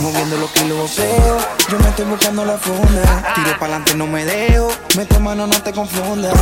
Moviendo los kilos veo, yo me estoy buscando la funda. Tiro para adelante, no me dejo. Mete mano, no te confundas.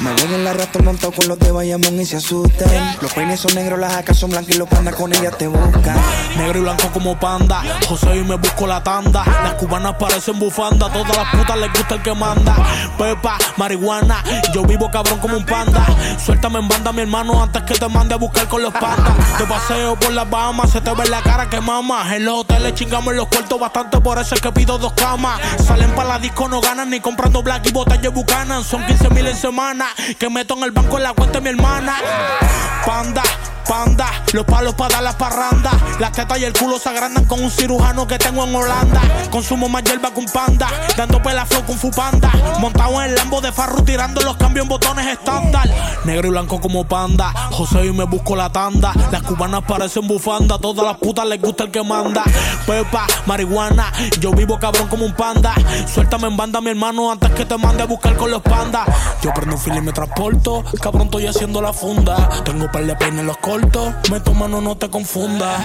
Me ven en la rata montado con los de Bayamón y se asustan. Los peines son negros, las jacas son blancas y los pandas con ellas te buscan. Negro y blanco como panda. José y me busco la tanda. Las cubanas parecen bufanda. Todas las putas les gusta el que manda. Pepa, marihuana. Yo vivo cabrón como un panda. Suéltame en banda, mi hermano, antes que te mande a buscar con los pandas. Te paseo por las Bahamas, se te ve la cara que mama. En los hoteles chingamos los cuartos bastante, por eso es que pido dos camas. Salen para la disco, no ganan ni comprando black y botellas bucanan. Son 15 mil en semana. Que meto en el banco en la cuenta de mi hermana. Panda panda. Los palos para dar la parranda. Las tetas y el culo se agrandan con un cirujano que tengo en Holanda. Consumo más hierba que un panda. Dando pela flow con fu panda. Montado en el lambo de farro tirando los cambios en botones estándar. Negro y blanco como panda. José y me busco la tanda. Las cubanas parecen bufanda. Todas las putas les gusta el que manda. Pepa, marihuana. Yo vivo cabrón como un panda. Suéltame en banda, mi hermano, antes que te mande a buscar con los pandas. Yo prendo un film y me transporto. Cabrón, estoy haciendo la funda. Tengo par de peines en los cortos. Me mano, no te confundas.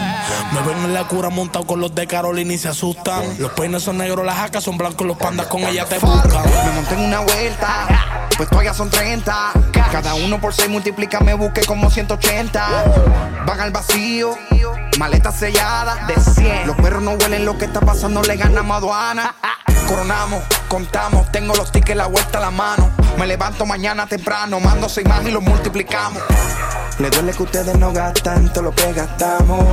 Me ven en la cura montado con los de Carolina y se asustan. Los peines son negros, las jacas son blancos, los pandas con ella te buscan. Me monté en una vuelta, pues todavía son 30. Cada uno por 6 multiplica, me busque como 180. Van al vacío, maleta sellada de 100. Los perros no huelen lo que está pasando, le ganamos aduana. Coronamos, contamos, tengo los tickets, la vuelta a la mano. Me levanto mañana temprano, mando seis más y los multiplicamos. Le duele que ustedes no gastan todo lo que gastamos.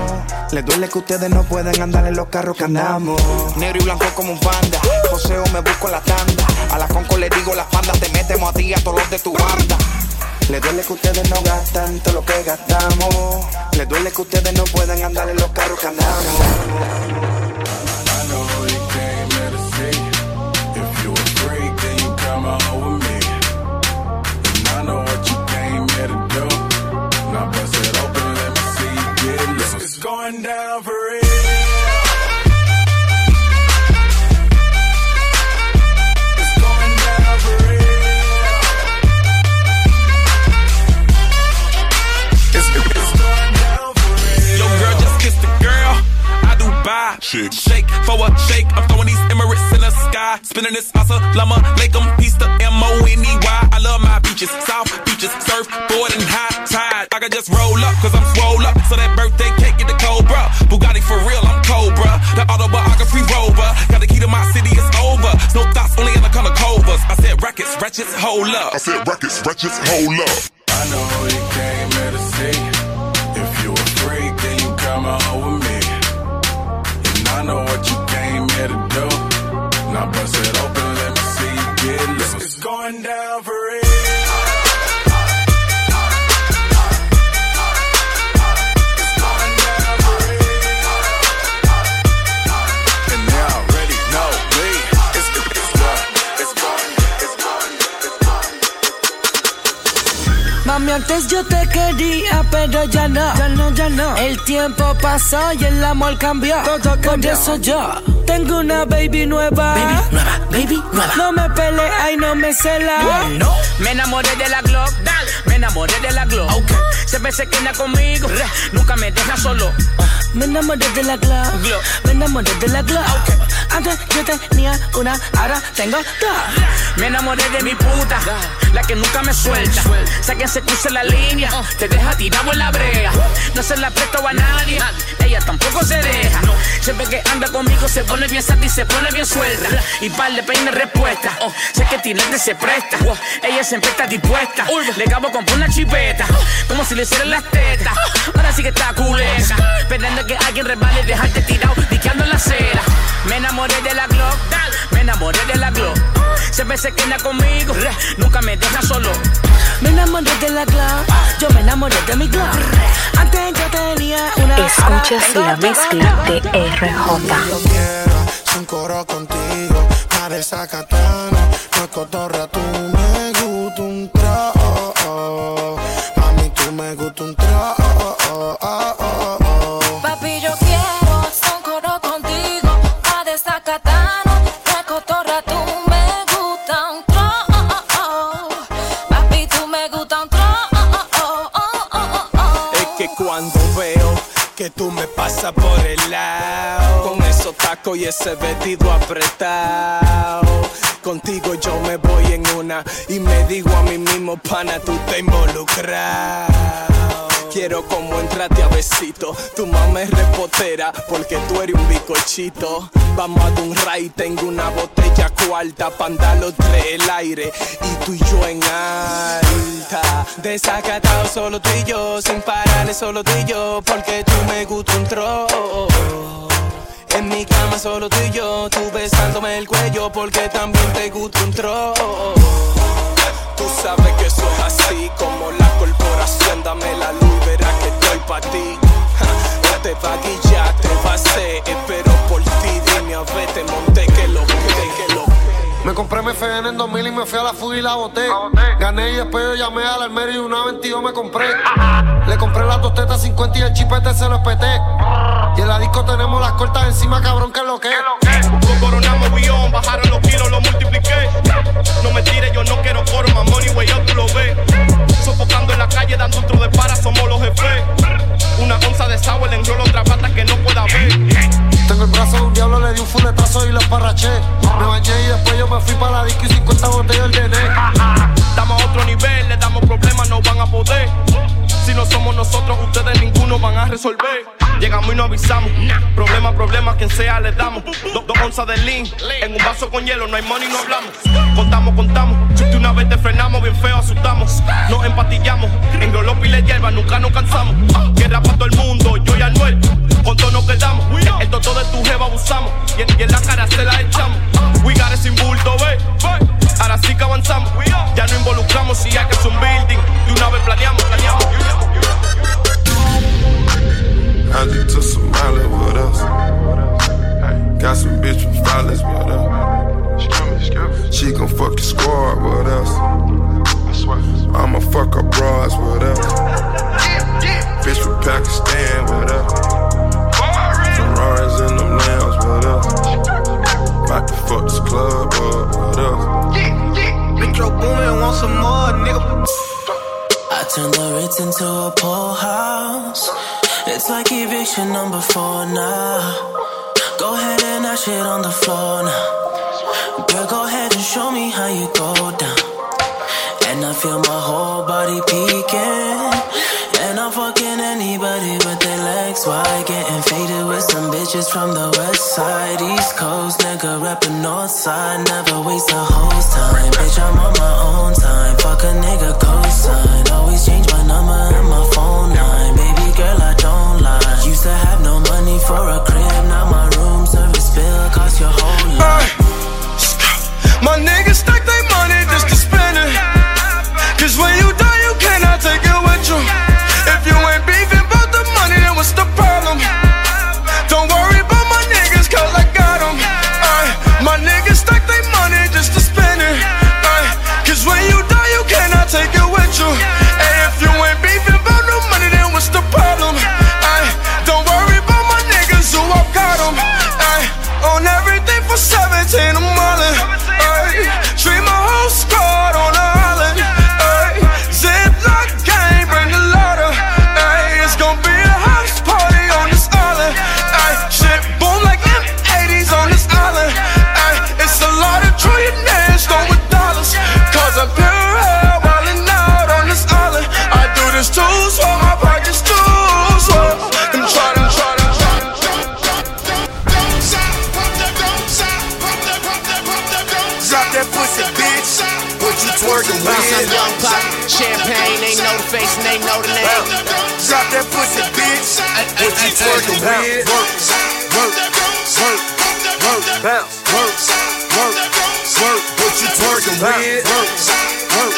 Le duele que ustedes no pueden andar en los carros que andamos. Negro y blanco como un panda. Joseo me busco la tanda. A la conco le digo las pandas, te metemos a ti a todos los de tu banda. Le duele que ustedes no gastan todo lo que gastamos. Le duele que ustedes no pueden andar en los carros que andamos. Spinning this asa, llama, lake em, piece the M-O-N-E-Y. I love my beaches, south beaches, surfboard and high tide. I can just roll up, cause I'm swole up. So that birthday cake get the Cobra. Bugatti for real, I'm Cobra. The autobiography rover. Got the key to my city, it's over. No thoughts, only in the color covers. I said rackets, wretches, hold up. I said rackets, wretches, hold up. I know Now bust it open, antes yo te quería, pero ya no. Ya no, ya no. El tiempo pasó y el amor cambió. Todo Por eso yo tengo una baby nueva. Baby nueva, baby nueva. No me pelea y no me cela. No, me enamoré de la Glock, dale, me enamoré de la Glock. Okay. Siempre se queda conmigo, nunca me deja solo. Me enamoré de la Glock. Glock. Me enamoré de la Glock. Antes yo tenía una, ahora tengo dos. Me enamoré de mi puta, la que nunca me suelta. Sé que se cruce la línea, te deja tirado en la brea. No se la presto a nadie, ella tampoco se deja. Siempre que anda conmigo se pone bien sata se pone bien suelta. Y par de peine respuesta, sé que tirarte se presta. Ella siempre está dispuesta, le acabo con una chipeta, como si le hicieran las tetas. Ahora sí que está culeta, esperando que alguien resbale y dejarte tirado, diqueando en la acera. Me enamoré de la Glock, enamoré de la se queda conmigo, nunca me deja solo. Me enamoré de la. Yo me enamoré de mi. Antes yo tenía una. Escuchas la mezcla de RJ. Yo quiero un coro contigo, para esa katana, no es cotorra, tú cuando veo que tú me pasas por el lado. Con esos tacos y ese vestido apretado. Contigo yo me voy en una y me digo a mí mismo, pana, tú te involucrado. Quiero como entrarte a besito. Tu mamá es repotera porque tú eres un bicochito. Vamos a dar un ray, tengo una botella cuarta, pandalos de el aire y tú y yo en alta. Desacatado solo tú y yo, sin parar solo tú y yo, porque tú me gusta un tro. En mi cama solo tú y yo, tú besándome el cuello porque también te gusta un tro. Me compré mi FN en 2000 y me fui a la fuga y la boté. Gané y después yo llamé al almero y una 22 me compré. Le compré las dos tetas 50 y el chipete se lo espeté. Y en la disco tenemos las cortas encima, cabrón, que es lo que. Lo coronamos, guion, bajaron los kilos, lo multipliqué. No me tires, yo no quiero coro, más money, way up, tú lo ves. Sofocando en la calle, dando otro de para, somos los jefes. Una onza de sour, enrolo otra pata que no pueda ver. Tengo el brazo de un diablo, le di un fuletazo y lo esparraché. Me bañé y después yo me fui para la disco y 50 botellas DN. Estamos a otro nivel, le damos problemas, no van a poder. Si no somos nosotros, ustedes ninguno van a resolver. Llegamos y no avisamos. Problema, problema, quien sea le damos. Do- dos onzas de lean. En un vaso con hielo, no hay money, no hablamos. Contamos, contamos. Una vez te frenamos, bien feo, asustamos. Nos empatillamos. En Grolopi le hierba, nunca nos cansamos. Guerra para todo el mundo, yo y Anuel. Con todo nos quedamos. El toto de tu jeva abusamos. Y en, y la cara se la echamos. We got it sin bulto, ve. Ahora sí que avanzamos. Ya no involucramos si hay que hacer un building. De una vez planeamos, planeamos. I some with. Got some bitch from. Pakistan with us. Ferraris in them lambs with us. About to fuck this club up with us. Metro Boomin want some more, nigga. I turned the Ritz into a pool house. It's like eviction number four now. Go ahead and dash it on the floor now. Girl, go ahead and show me how you go down. And I feel my whole body peeking. Anybody with their legs wide. Getting faded with some bitches from the west side. East Coast, nigga, reppin' north side. Never waste a host time. Bitch, I'm on my own time. Fuck a nigga cosign. Always change my number and my phone line. Baby girl, I don't lie. Used to have no money for a crib. Now my room service bill cost your whole life. My niggas stack their money just to spend it. Cause when you die, you cannot take it with you. If you you face and they know the name. Drop that pussy, bitch. What you twerking with? Work, work, work, work, bounce, work, work, work. What you twerking with? Work, work,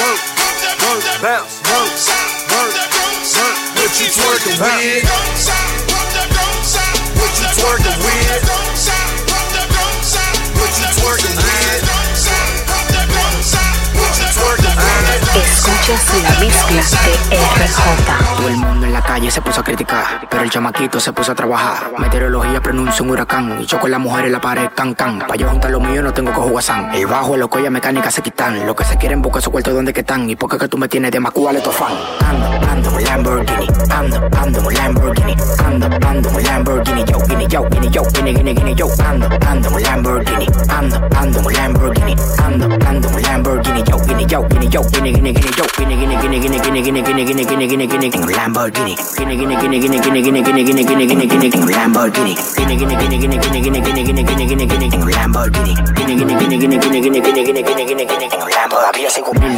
work, work, bounce, work, work, work. What you twerking with? Escuchas la mezcla de RJ. Todo el mundo en la calle se puso a criticar, pero el chamaquito se puso a trabajar. Meteorología pronuncia un huracán y choco la mujer en la pared, can can. Pa' yo juntar lo mío no tengo que jugar san. El bajo, el colla mecánica se quitan. Lo que se quieren buscar su cuarto donde que están. Y porque que tú me tienes de macúa le fan. Ando, ando, Lamborghini, ando, ando Lamborghini, ando, ando Lamborghini, yo, guinea, yo, guinea, yo, guinea, guinea, guinea, yo, ando, ando Lamborghini, ando, ando Lamborghini, ando, ando Lamborghini, yo, guinea, yo, guinea, yo, guinea, guinea, guinea, yo, guinea, guinea, guinea, guinea, guinea, guinea, guinea, guinea,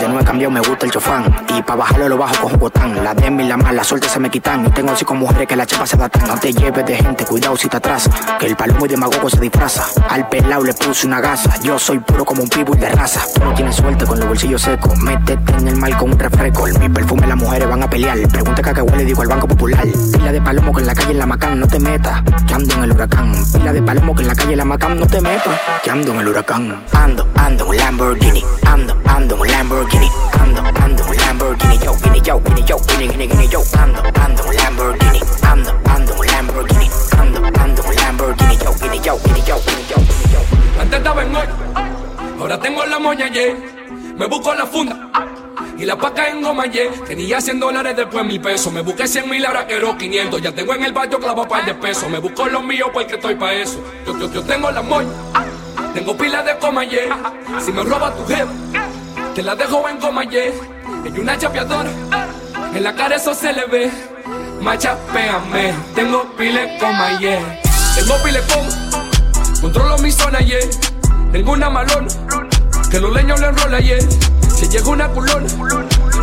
no he cambiado, me gusta el chofán, y pa' bajarlo lo bajo con jugotán, la de y la mala, suerte se me quitan, y tengo cinco mujeres que la chepa se datan, no te lleves de gente, cuidado si te atrasa, que el palomo y demagogo se disfraza, al pelao le puse una gasa, yo soy puro como un pitbull de raza, tú no suerte con los bolsillos secos, métete en el mal con un refresco, mi perfume las mujeres van a pelear, pregunta que a huele, digo al Banco Popular, pila de palomo que en la calle en la Macán, no te metas, que ando en el huracán, pila de palomo que en la calle en la Macán, no te metas, que ando en el huracán, ando, ando un Lamborghini, ando, ando un Lamborghini, ando, ando un Lamborghini, yo, guinea, yo, guinea, yo, guinea, guinea, yo, ando, ando un Lamborghini, ando, ando un Lamborghini, ando, ando un Lamborghini, yo, guinea, yo, guinea, yo, guinea, yo, guinea, yo. Antes estaba en hoy, ahora tengo la moña, yeah. Me busco la funda y la paca en goma, yeah. Tenía 100 dólares, después mil pesos. Me busqué 100 mil, ahora quiero 500. Ya tengo en el barrio clavo par de pesos. Me busco los míos porque estoy pa' eso. Yo, yo, yo tengo la moña, tengo pila de coma, yeah. Si me roba tu jefa, te la dejo en coma, yeah. Ella una chapeadora, en la cara eso se le ve. Machapéame, tengo pila de coma, yeah. Tengo pila de coma, controlo mi zona, yeah. Tengo una malona, que los leños le enrola, yeah. Si llega una culona,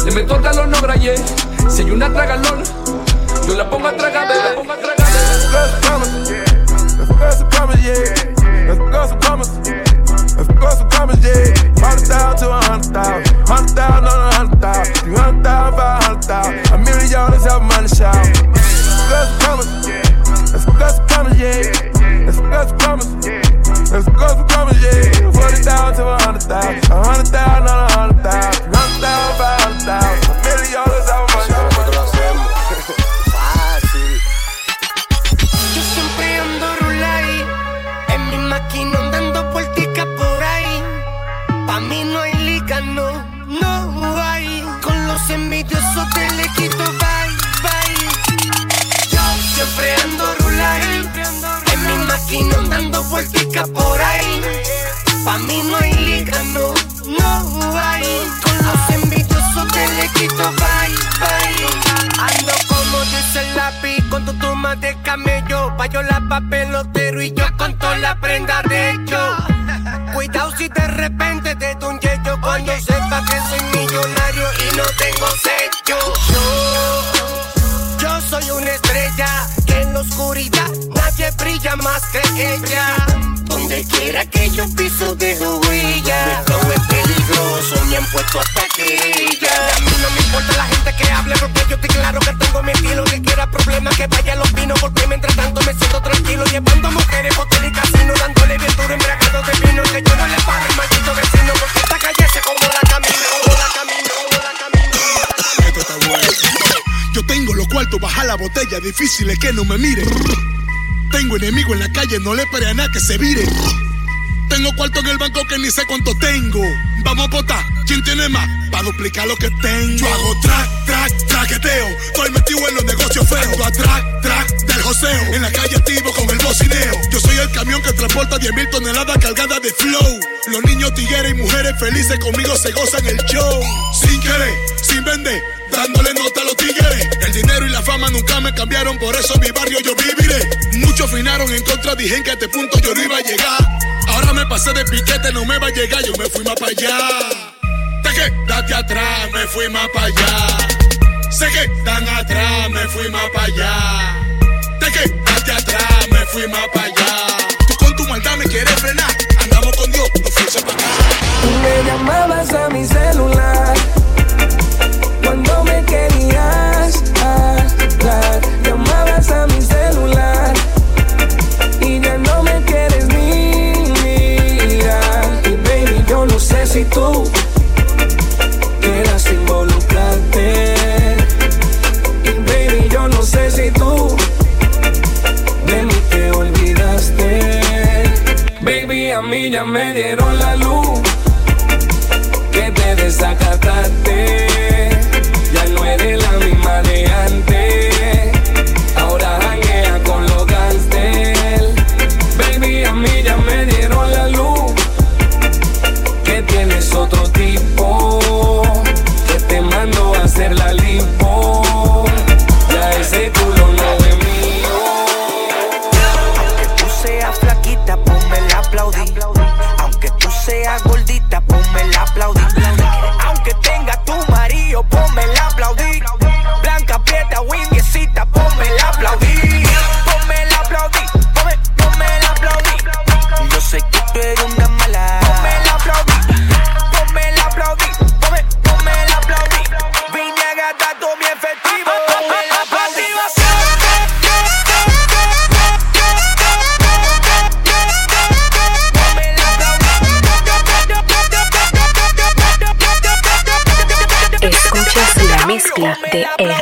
le meto talón no yeah. Si hay una tragalona, yo la pongo a tragar, bebé. Pongo a tragar, yeah. Let's go some commas. Let's go some commas, yeah. Hundred thousand to a hundred thousand. Hundred thousand on a hundred thousand. Three hundred thousand, five hundred thousand. A million dollars money coming. Let's go some commas, yeah. Camello. Payola, papelotero y yo con toda la prenda de hecho. Cuidado si de repente te doy un yello cuando sepa que soy millonario y no tengo sello. Yo, yo soy una estrella que en la oscuridad nadie brilla más que ella. Donde quiera que yo piso dejo huella. Mi flow es peligroso, me han puesto hasta querella. A mí no me importa la gente que hable porque yo estoy claro que tengo mi estilo. Problemas que vaya a los pinos porque mientras tanto me siento tranquilo. Llevando mujeres, hotel y casino, dándole bien duro embriagado de vino. Que yo no le pare al maldito vecino porque esta calle se como la camino, como la camino, como la camino. Esto está bueno. Yo tengo los cuartos, baja la botella, difícil es que no me mire. Tengo enemigo en la calle, no le pare a nada que se vire. Tengo cuarto en el banco que ni sé cuánto tengo. Vamos a votar, ¿quién tiene más? Para duplicar lo que tengo. Yo hago track, track, traqueteo. Estoy metido en los negocios feos. A track, track del joseo. En la calle activo con el bocineo. Yo soy el camión que transporta 10 mil toneladas cargadas de flow. Los niños tigueres y mujeres felices conmigo se gozan el show. Sin querer, sin vender, dándole nota a los tigres. El dinero y la fama nunca me cambiaron, por eso mi barrio yo viviré. Muchos finaron en contra, dije que a este punto yo no iba a llegar. Ahora me pasé de piquete, no me va a llegar, yo me fui más para allá. Te quedaste atrás, me fui más para allá. Agatha tem.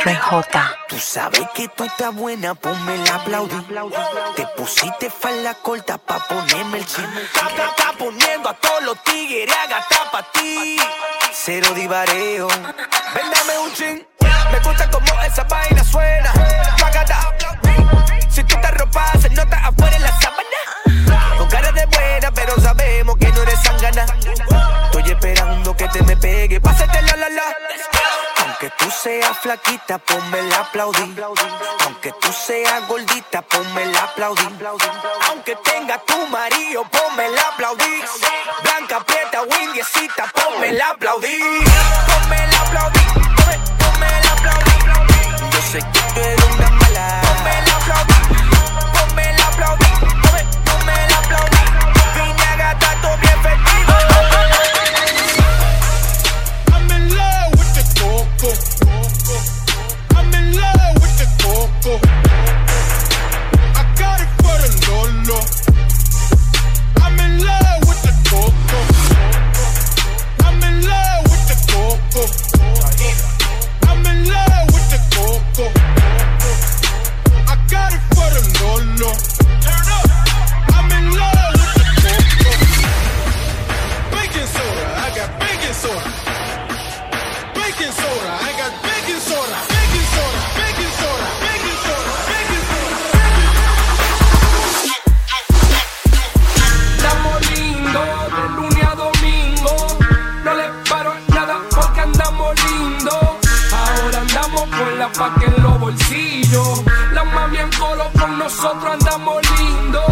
RJ. Tú sabes que tú estás buena, ponme el aplaudir. Te pusiste falda corta pa' ponerme el chin. Está, poniendo a todos los tigres a gastar pa' ti. Cero divareo. Véndame un chin. Me gusta como esa vaina suena. Pagada. Si tú te ropa, se nota afuera en la sábana. Con cara de buena, flaquita, ponme el aplaudir. Aunque tú seas gordita, ponme el aplaudir. Aunque tenga tu marido, ponme el aplaudir. Blanca, prieta o indiecita, ponme el aplaudir. Ponme el La mami en colo con nosotros andamos lindos.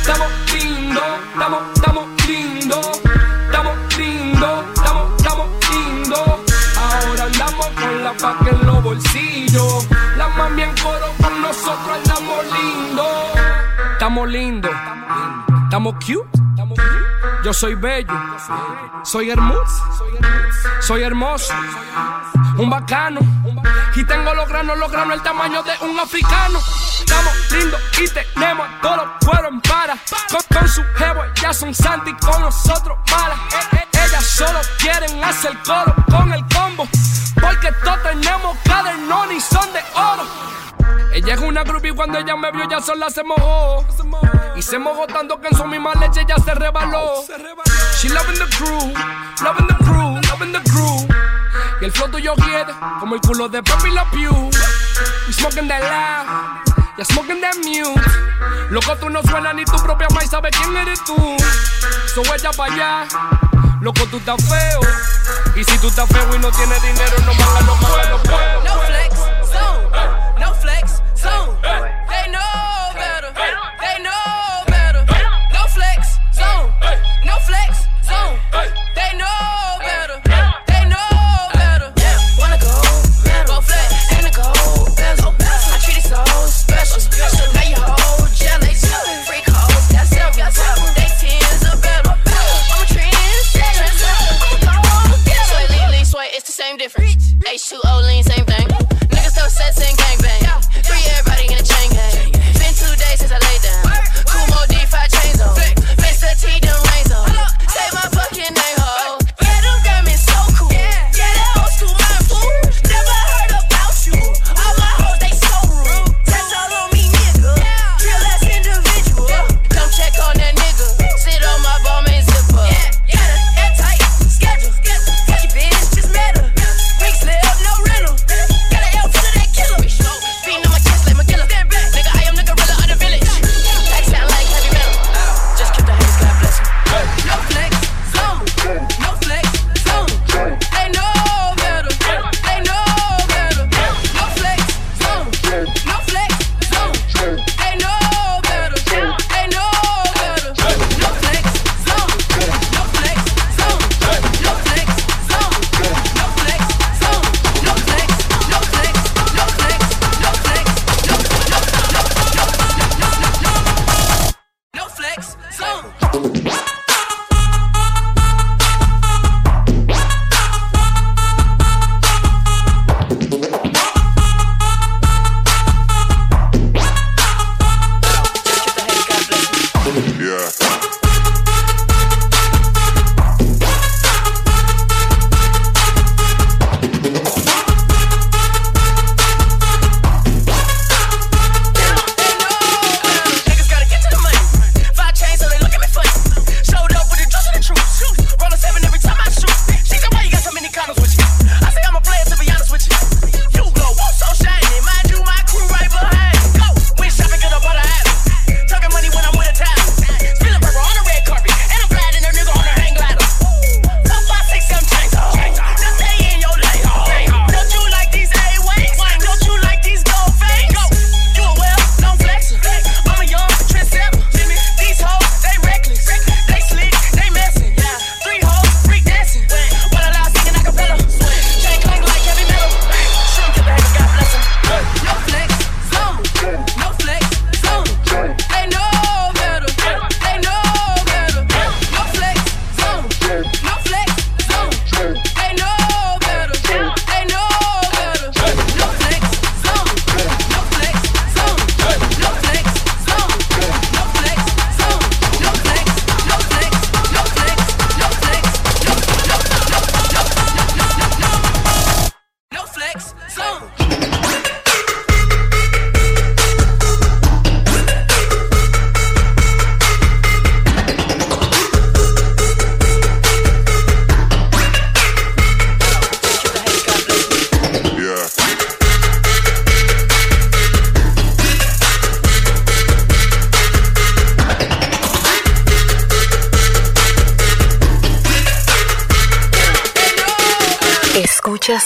Estamos lindos, estamos, estamos lindos. Estamos lindos, estamos, estamos lindos. Ahora andamos con la paca en los bolsillos. La mami en coro con nosotros andamos lindos. Estamos lindos. Estamos cute. Yo soy bello. Soy hermoso. Soy hermoso. Un bacano. Y tengo los granos, los granos, el tamaño de un africano. Estamos lindos y tenemos todos los cueros en para. Con, con su jevo, ya son santi, con nosotros malas. Eh, eh, ellas solo quieren hacer coro con el combo. Porque todos tenemos cadernón y son. Ella es una groupie cuando ella me vio ya sola se mojó. Y se mojó tanto que en su misma leche ya se rebaló. She loving the crew, loving the crew, loving the crew. Y el flow tuyo quiere como el culo de Papi La Pew. We smoking that loud, ya smoking that mute. Loco tú no suenas ni tu propia mai sabe quién eres tú. So ella pa' allá, loco tú estás feo. Y si tú estás feo y no tienes dinero no manga, no manga,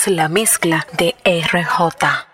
la mezcla de RJ.